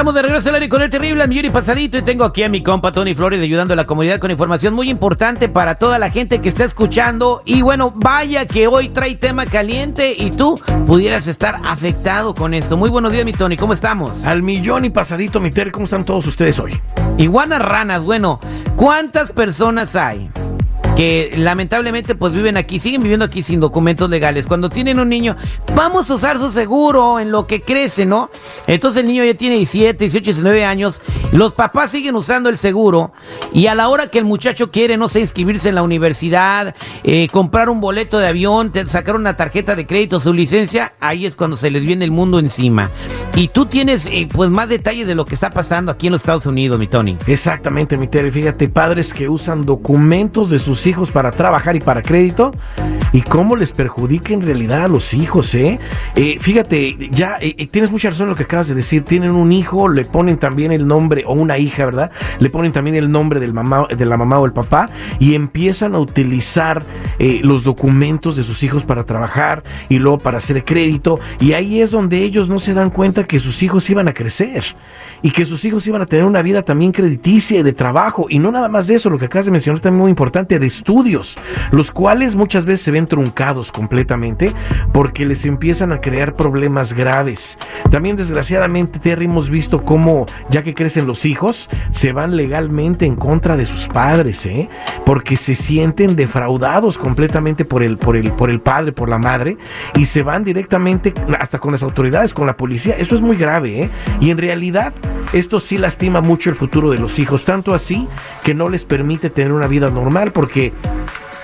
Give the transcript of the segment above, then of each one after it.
Estamos de regreso al aire con el terrible millón y pasadito y tengo aquí a mi compa Tony Flores ayudando a la comunidad con información muy importante para toda la gente que está escuchando y bueno, vaya que hoy trae tema caliente y tú pudieras estar afectado con esto. Muy buenos días mi Tony, ¿cómo estamos? Al millón y pasadito mi Terry, ¿cómo están todos ustedes hoy? Iguanas ranas, bueno, ¿cuántas personas hay? Que lamentablemente pues viven aquí, siguen viviendo aquí sin documentos legales. Cuando tienen un niño, vamos a usar su seguro en lo que crece, ¿no? Entonces el niño ya tiene 17, 18, 19 años, los papás siguen usando el seguro y a la hora que el muchacho quiere, no sé, inscribirse en la universidad, eh, comprar un boleto de avión, sacar una tarjeta de crédito, su licencia, ahí es cuando se les viene el mundo encima. Y tú tienes eh, pues más detalles de lo que está pasando aquí en los Estados Unidos, mi Tony. Exactamente, mi Terry. Fíjate, padres que usan documentos de sus hijos para trabajar y para crédito y cómo les perjudica en realidad a los hijos, ¿eh? eh fíjate, ya eh, tienes mucha razón en lo que acabas de decir. Tienen un hijo, le ponen también el nombre, o una hija, ¿verdad? Le ponen también el nombre del mamá, de la mamá o el papá y empiezan a utilizar los documentos de sus hijos para trabajar y luego para hacer crédito. Y ahí es donde ellos no se dan cuenta que sus hijos iban a crecer y que sus hijos iban a tener una vida también crediticia y de trabajo. Y no nada más de eso, lo que acabas de mencionar también muy importante, de estudios, los cuales muchas veces se ven truncados completamente porque les empiezan a crear problemas graves. También desgraciadamente, Terry, hemos visto cómo, ya que crecen los hijos, se van legalmente en contra de sus padres, ¿eh? porque se sienten defraudados completamente por el, por el, por el padre, por la madre, y se van directamente hasta con las autoridades, con la policía. Eso es muy grave, ¿eh? Y en realidad, esto sí lastima mucho el futuro de los hijos, tanto así que no les permite tener una vida normal porque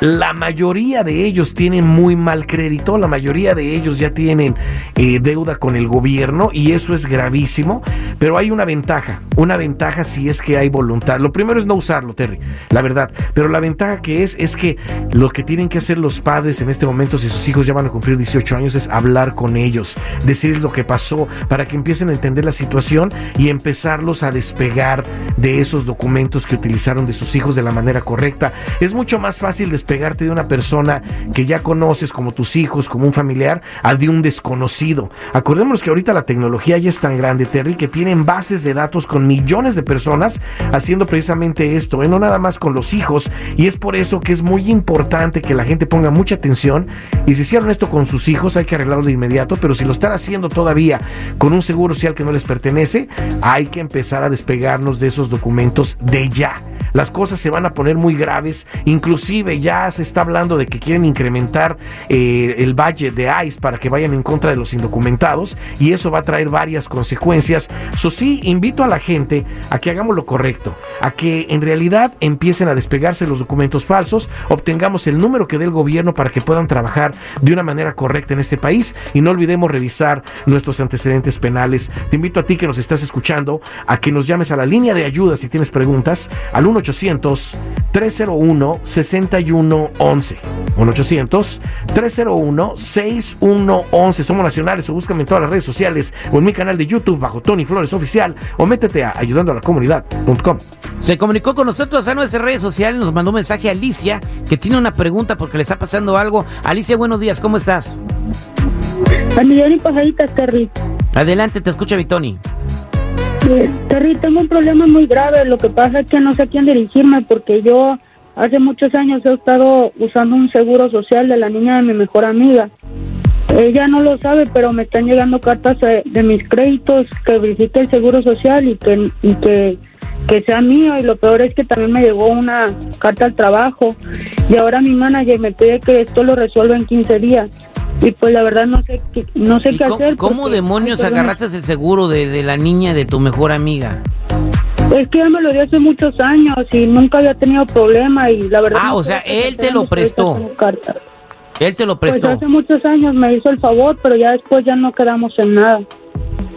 la mayoría de ellos tienen muy mal crédito, la mayoría de ellos ya tienen eh, deuda con el gobierno y eso es gravísimo, pero hay una ventaja, una ventaja si es que hay voluntad. Lo primero es no usarlo, Terry, la verdad, pero la ventaja que es es que lo que tienen que hacer los padres en este momento, si sus hijos ya van a cumplir 18 años, es hablar con ellos, decirles lo que pasó, para que empiecen a entender la situación y empezarlos a despegar de esos documentos que utilizaron de sus hijos de la manera correcta. Es mucho más fácil despegar pegarte de una persona que ya conoces como tus hijos, como un familiar, al de un desconocido. Acordémonos que ahorita la tecnología ya es tan grande, Terry, que tienen bases de datos con millones de personas haciendo precisamente esto, ¿eh? no nada más con los hijos, y es por eso que es muy importante que la gente ponga mucha atención y si hicieron esto con sus hijos hay que arreglarlo de inmediato, pero si lo están haciendo todavía con un seguro social que no les pertenece, hay que empezar a despegarnos de esos documentos de ya las cosas se van a poner muy graves. Inclusive ya se está hablando de que quieren incrementar eh, el budget de ICE para que vayan en contra de los indocumentados y eso va a traer varias consecuencias. Eso sí, invito a la gente a que hagamos lo correcto, a que en realidad empiecen a despegarse los documentos falsos, obtengamos el número que dé el gobierno para que puedan trabajar de una manera correcta en este país y no olvidemos revisar nuestros antecedentes penales. Te invito a ti que nos estás escuchando a que nos llames a la línea de ayuda si tienes preguntas al 1 1-800-301-6111. 1-800-301-6111. Somos nacionales o búscame en todas las redes sociales o en mi canal de YouTube bajo Tony Flores Oficial o métete a ayudando a la comunidad.com. Se comunicó con nosotros a nuestras redes sociales, nos mandó un mensaje a Alicia que tiene una pregunta porque le está pasando algo. Alicia, buenos días, ¿cómo estás? Adelante, te escucha mi Tony. Terry, tengo un problema muy grave. Lo que pasa es que no sé a quién dirigirme porque yo hace muchos años he estado usando un seguro social de la niña de mi mejor amiga. Ella no lo sabe, pero me están llegando cartas de, mis créditos que visite el seguro social y que, y que, que sea mío. Y lo peor es que también me llegó una carta al trabajo. Y ahora mi manager me pide que esto lo resuelva en 15 días y pues la verdad no sé qué, no sé qué hacer. ¿Cómo demonios agarraste el seguro de, de, la niña de tu mejor amiga? Es que ya me lo dio hace muchos años y nunca había tenido problema y la verdad... Ah, o sea, él te lo prestó. Él te lo prestó. Pues hace muchos años me hizo el favor, pero ya después ya no quedamos en nada.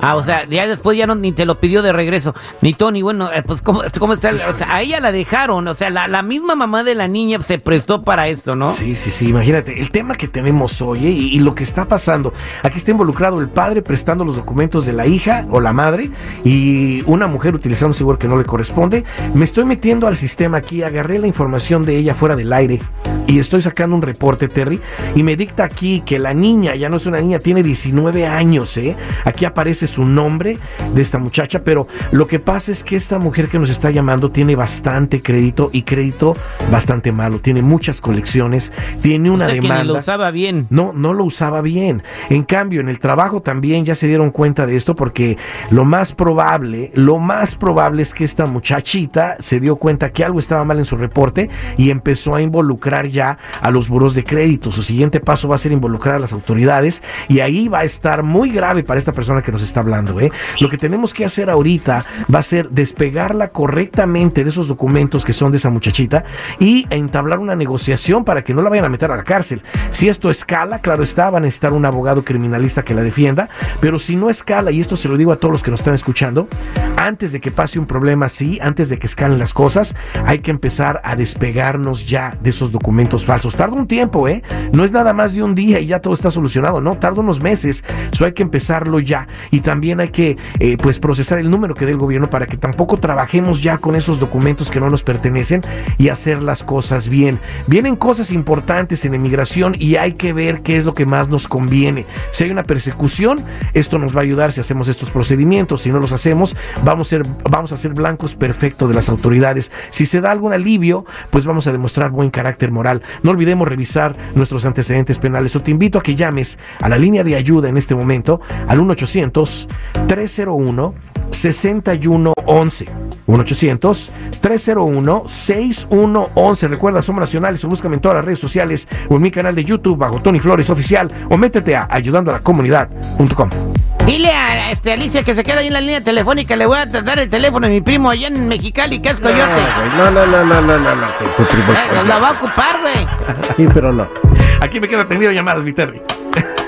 Ah, o sea, ya después ya no ni te lo pidió de regreso. Ni Tony, bueno, eh, pues ¿cómo, cómo está? O sea, a ella la dejaron, o sea, la, misma mamá de la niña se prestó para esto, ¿no? Sí, sí, sí, imagínate, el tema que tenemos hoy eh, y, lo que está pasando. Aquí está involucrado el padre prestando los documentos de la hija o la madre y una mujer utilizando un seguro que no le corresponde. Me estoy metiendo al sistema aquí, agarré la información de ella fuera del aire y estoy sacando un reporte, Terry, y me dicta aquí que la niña, ya no es una niña, tiene 19 años, ¿eh? Aquí aparece su nombre de esta muchacha, pero lo que pasa es que esta mujer que nos está llamando tiene bastante crédito y crédito bastante malo, tiene muchas colecciones, tiene una O sea, que demanda. lo usaba bien. No, no lo usaba bien. En cambio, en el trabajo también ya se dieron cuenta de esto porque lo más probable, lo más probable es que esta muchachita se dio cuenta que algo estaba mal en su reporte y empezó a involucrar ya a los buros de crédito. Su siguiente paso va a ser involucrar a las autoridades y ahí va a estar muy grave para esta persona que nos está hablando. ¿eh? Lo que tenemos que hacer ahorita va a ser despegarla correctamente de esos documentos que son de esa muchachita y entablar una negociación para que no la vayan a meter a la cárcel. Si esto escala, claro está, va a necesitar un abogado criminalista que la defienda, pero si no escala, y esto se lo digo a todos los que nos están escuchando, antes de que pase un problema así, antes de que escalen las cosas, hay que empezar a despegarnos ya de esos documentos falsos. Tarda un tiempo, ¿eh? No es nada más de un día y ya todo está solucionado, no, tarda unos meses, eso hay que empezarlo ya. Y también hay que, eh, pues, procesar el número que dé el gobierno para que tampoco trabajemos ya con esos documentos que no nos pertenecen y hacer las cosas bien. Vienen cosas importantes en emigración y hay que ver qué es lo que más nos conviene. Si hay una persecución, esto nos va a ayudar si hacemos estos procedimientos. Si no los hacemos, vamos a ser, vamos a ser blancos perfectos de las autoridades. Si se da algún alivio, pues vamos a demostrar buen carácter moral. No olvidemos revisar nuestros antecedentes penales. O te invito a que llames a la línea de ayuda en este momento al 1 800 301 6111 1-800-301-6111. Recuerda, somos nacionales o búscame en todas las redes sociales o en mi canal de YouTube bajo Tony Flores Oficial o métete a ayudando a la comunidad.com. Dile a este, Alicia que se queda ahí en la línea telefónica. Le voy a dar el teléfono de mi primo allá en Mexicali, que es Coyote. No, no, no, no, no, no, no. Eh, la va a ocupar, güey. Sí, pero no. Aquí me quedo atendido llamadas, mi Terry.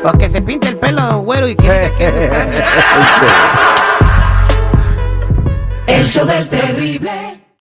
O que se pinte el pelo güero y que diga que es hispano. El show del terrible.